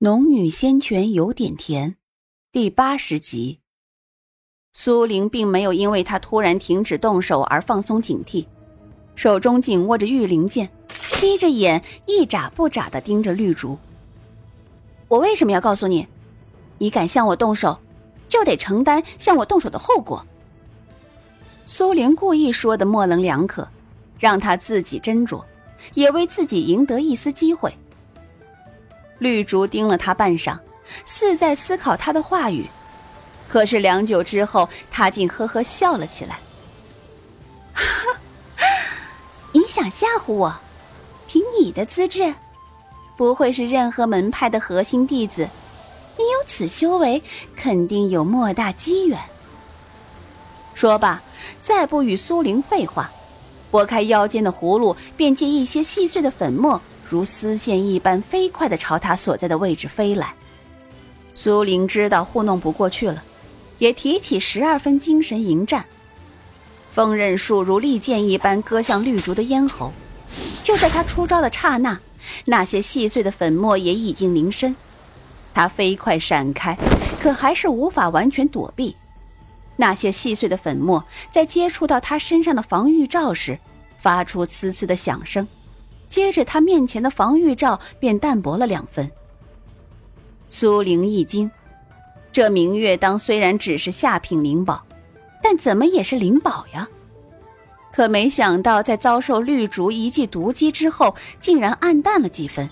农女仙泉有点甜，第八十集。苏玲并没有因为他突然停止动手而放松警惕，手中紧握着玉灵剑，眯着眼一眨不眨的盯着绿竹。我为什么要告诉你？你敢向我动手，就得承担向我动手的后果。苏玲故意说的模棱两可，让他自己斟酌，也为自己赢得一丝机会。绿竹盯了他半晌，似在思考他的话语，可是良久之后，他竟呵呵笑了起来。你想吓唬我？凭你的资质，不会是任何门派的核心弟子。你有此修为，肯定有莫大机缘。说罢，再不与苏玲废话，拨开腰间的葫芦，便借一些细碎的粉末。如丝线一般飞快地朝他所在的位置飞来，苏玲知道糊弄不过去了，也提起十二分精神迎战。锋刃术如利剑一般割向绿竹的咽喉，就在他出招的刹那，那些细碎的粉末也已经凝身。他飞快闪开，可还是无法完全躲避。那些细碎的粉末在接触到他身上的防御罩时，发出呲呲的响声。接着，他面前的防御罩便淡薄了两分。苏玲一惊，这明月当虽然只是下品灵宝，但怎么也是灵宝呀？可没想到，在遭受绿竹一记毒击之后，竟然暗淡了几分。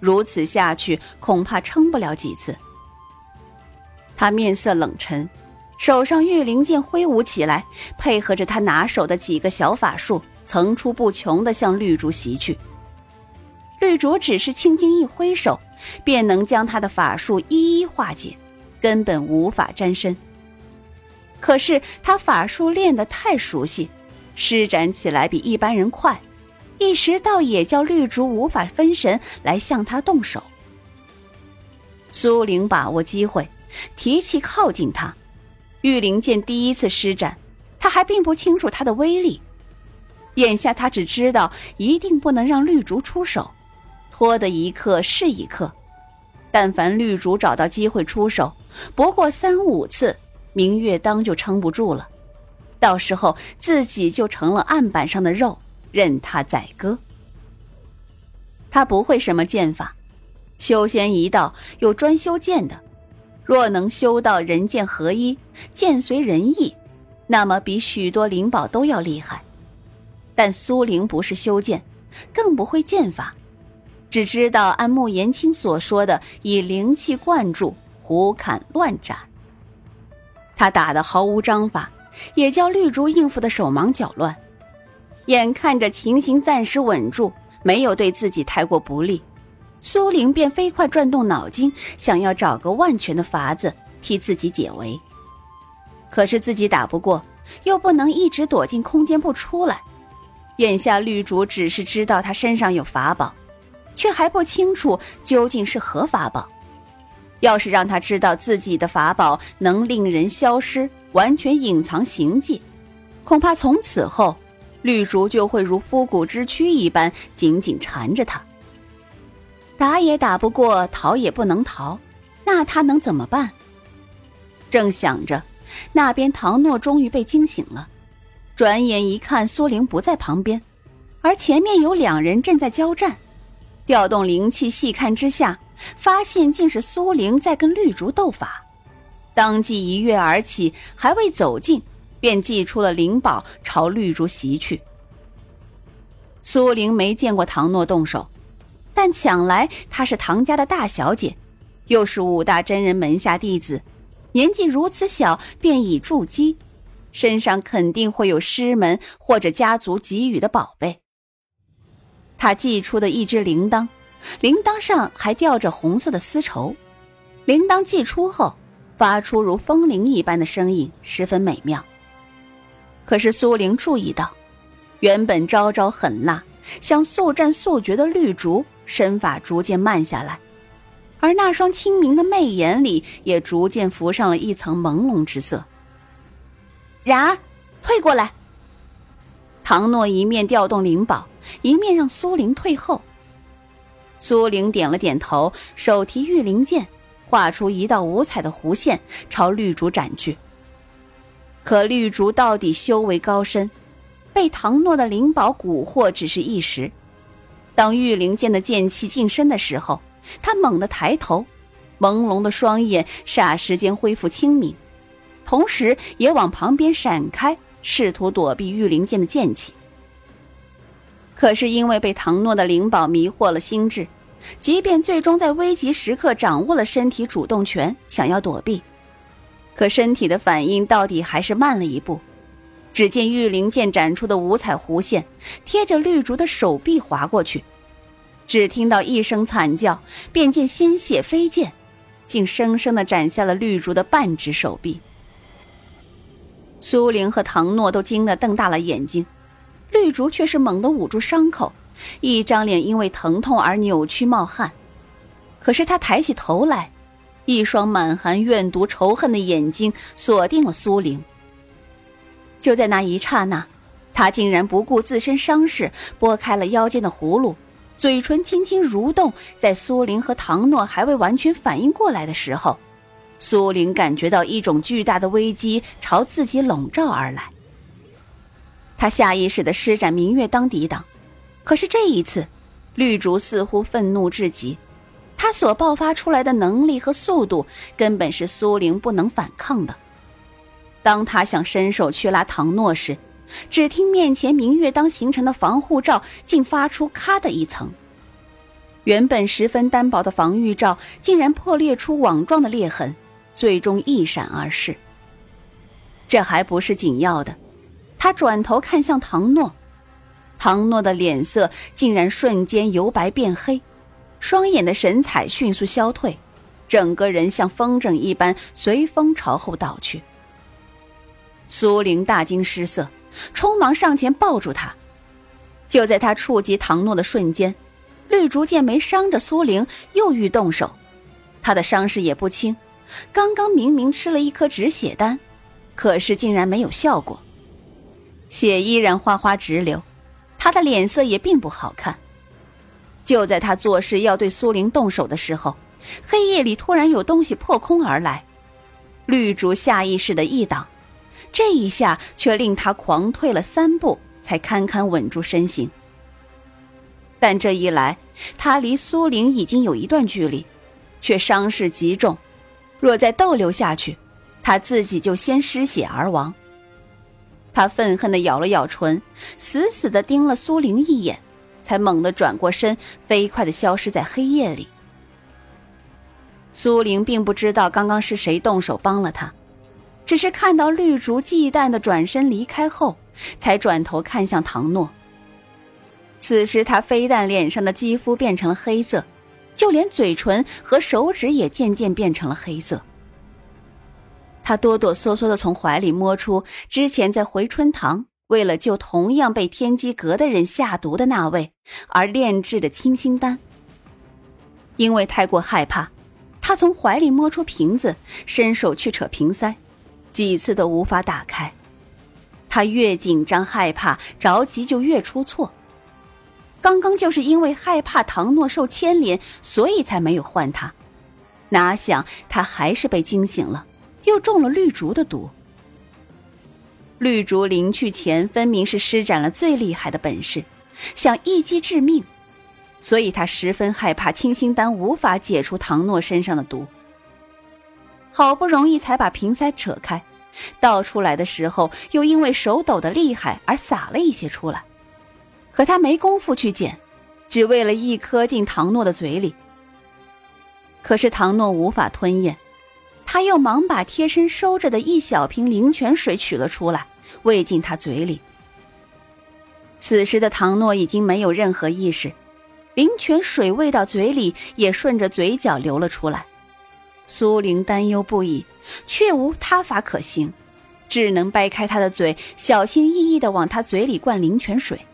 如此下去，恐怕撑不了几次。他面色冷沉，手上玉灵剑挥舞起来，配合着他拿手的几个小法术。层出不穷地向绿竹袭去，绿竹只是轻轻一挥手，便能将他的法术一一化解，根本无法沾身。可是他法术练得太熟悉，施展起来比一般人快，一时倒也叫绿竹无法分神来向他动手。苏玲把握机会，提气靠近他，玉灵剑第一次施展，他还并不清楚它的威力。眼下他只知道一定不能让绿竹出手，拖得一刻是一刻。但凡绿竹找到机会出手，不过三五次，明月当就撑不住了。到时候自己就成了案板上的肉，任他宰割。他不会什么剑法，修仙一道有专修剑的，若能修到人剑合一，剑随人意，那么比许多灵宝都要厉害。但苏玲不是修剑，更不会剑法，只知道按穆言青所说的，以灵气灌注，胡砍乱斩。他打得毫无章法，也叫绿竹应付的手忙脚乱。眼看着情形暂时稳住，没有对自己太过不利，苏玲便飞快转动脑筋，想要找个万全的法子替自己解围。可是自己打不过，又不能一直躲进空间不出来。眼下绿竹只是知道他身上有法宝，却还不清楚究竟是何法宝。要是让他知道自己的法宝能令人消失，完全隐藏行迹，恐怕从此后绿竹就会如枯骨之躯一般紧紧缠着他。打也打不过，逃也不能逃，那他能怎么办？正想着，那边唐诺终于被惊醒了。转眼一看，苏玲不在旁边，而前面有两人正在交战。调动灵气细看之下，发现竟是苏玲在跟绿竹斗法。当即一跃而起，还未走近，便祭出了灵宝朝绿竹袭去。苏玲没见过唐诺动手，但想来她是唐家的大小姐，又是五大真人门下弟子，年纪如此小便已筑基。身上肯定会有师门或者家族给予的宝贝。他寄出的一只铃铛，铃铛上还吊着红色的丝绸。铃铛寄出后，发出如风铃一般的声音，十分美妙。可是苏玲注意到，原本招招狠辣、想速战速决的绿竹身法逐渐慢下来，而那双清明的媚眼里也逐渐浮上了一层朦胧之色。然而，退过来。唐诺一面调动灵宝，一面让苏玲退后。苏玲点了点头，手提玉灵剑，画出一道五彩的弧线，朝绿竹斩去。可绿竹到底修为高深，被唐诺的灵宝蛊惑只是一时。当玉灵剑的剑气近身的时候，他猛地抬头，朦胧的双眼霎时间恢复清明，同时也往旁边闪开，试图躲避玉灵剑的剑气。可是因为被唐诺的灵宝迷惑了心智，即便最终在危急时刻掌握了身体主动权，想要躲避，可身体的反应到底还是慢了一步。只见玉灵剑展出的五彩弧线贴着绿竹的手臂划过去，只听到一声惨叫，便见鲜血飞溅，竟生生的斩下了绿竹的半只手臂。苏玲和唐诺都惊得瞪大了眼睛。绿竹却是猛地捂住伤口，一张脸因为疼痛而扭曲冒汗。可是他抬起头来，一双满含怨毒仇恨的眼睛锁定了苏玲。就在那一刹那，他竟然不顾自身伤势，拨开了腰间的葫芦，嘴唇轻轻蠕动。在苏玲和唐诺还未完全反应过来的时候，苏玲感觉到一种巨大的危机朝自己笼罩而来。他下意识的施展明月当抵挡，可是这一次，绿竹似乎愤怒至极，他所爆发出来的能力和速度根本是苏玲不能反抗的。当他想伸手去拉唐诺时，只听面前明月当形成的防护罩竟发出咔的一层，原本十分单薄的防御罩竟然破裂出网状的裂痕，最终一闪而逝。这还不是紧要的。他转头看向唐诺，唐诺的脸色竟然瞬间由白变黑，双眼的神采迅速消退，整个人像风筝一般随风朝后倒去。苏玲大惊失色，匆忙上前抱住他。就在他触及唐诺的瞬间，绿竹见没伤着苏玲，又欲动手。他的伤势也不轻，刚刚明明吃了一颗止血丹，可是竟然没有效果。血依然哗哗直流，他的脸色也并不好看。就在他做事要对苏玲动手的时候，黑夜里突然有东西破空而来，绿竹下意识的一挡，这一下却令他狂退了三步，才堪堪稳住身形。但这一来，他离苏玲已经有一段距离，却伤势极重，若再逗留下去，他自己就先失血而亡。他愤恨地咬了咬唇，死死地盯了苏玲一眼，才猛地转过身，飞快地消失在黑夜里。苏玲并不知道刚刚是谁动手帮了他，只是看到绿竹忌惮地转身离开后，才转头看向唐诺。此时他非但脸上的肌肤变成了黑色，就连嘴唇和手指也渐渐变成了黑色。他哆哆嗦嗦的从怀里摸出之前在回春堂为了救同样被天机阁的人下毒的那位而炼制的清心丹。因为太过害怕，他从怀里摸出瓶子，伸手去扯瓶塞，几次都无法打开。他越紧张害怕着急就越出错。刚刚就是因为害怕唐诺受牵连，所以才没有唤他，哪想他还是被惊醒了。又中了绿竹的毒。绿竹临去前分明是施展了最厉害的本事，想一击致命，所以他十分害怕清心丹无法解除唐诺身上的毒。好不容易才把瓶塞扯开，倒出来的时候又因为手抖的厉害而洒了一些出来，可他没工夫去捡，只为了一颗进唐诺的嘴里。可是唐诺无法吞咽。他又忙把贴身收着的一小瓶灵泉水取了出来，喂进他嘴里。此时的唐诺已经没有任何意识，灵泉水喂到嘴里也顺着嘴角流了出来。苏玲担忧不已，却无他法可行，只能掰开他的嘴，小心翼翼地往他嘴里灌灵泉水。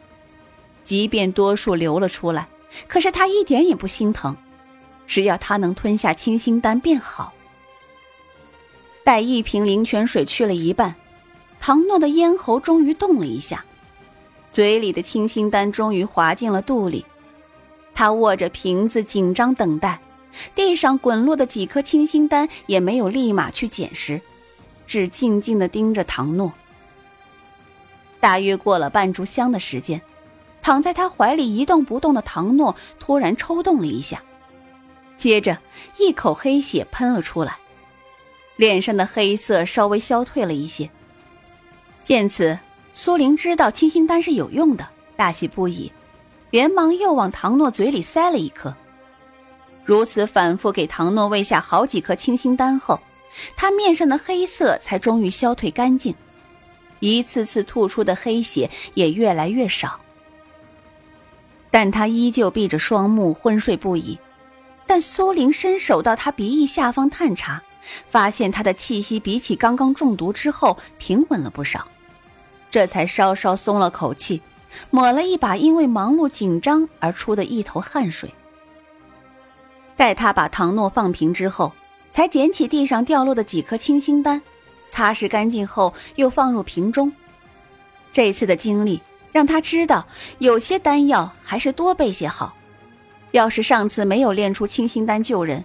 即便多数流了出来，可是他一点也不心疼，只要他能吞下清心丹便好。待一瓶灵泉水去了一半，唐诺的咽喉终于动了一下，嘴里的清心丹终于滑进了肚里。他握着瓶子，紧张等待。地上滚落的几颗清心丹也没有立马去捡拾，只静静地盯着唐诺。大约过了半炷香的时间，躺在他怀里一动不动的唐诺突然抽动了一下，接着一口黑血喷了出来，脸上的黑色稍微消退了一些。见此，苏玲知道清心丹是有用的，大喜不已。连忙又往唐诺嘴里塞了一颗。如此反复给唐诺喂下好几颗清心丹后，他面上的黑色才终于消退干净，一次次吐出的黑血也越来越少。但他依旧闭着双目昏睡不已。但苏玲伸手到他鼻翼下方探查，发现他的气息比起刚刚中毒之后平稳了不少，这才稍稍松了口气。抹了一把因为忙碌紧张而出的一头汗水。待他把唐诺放平之后，才捡起地上掉落的几颗清心丹，擦拭干净后又放入瓶中。这次的经历让他知道，有些丹药还是多备些好。要是上次没有炼出清心丹救人，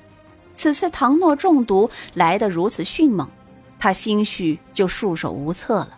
此次唐诺中毒来得如此迅猛，他兴许就束手无策了。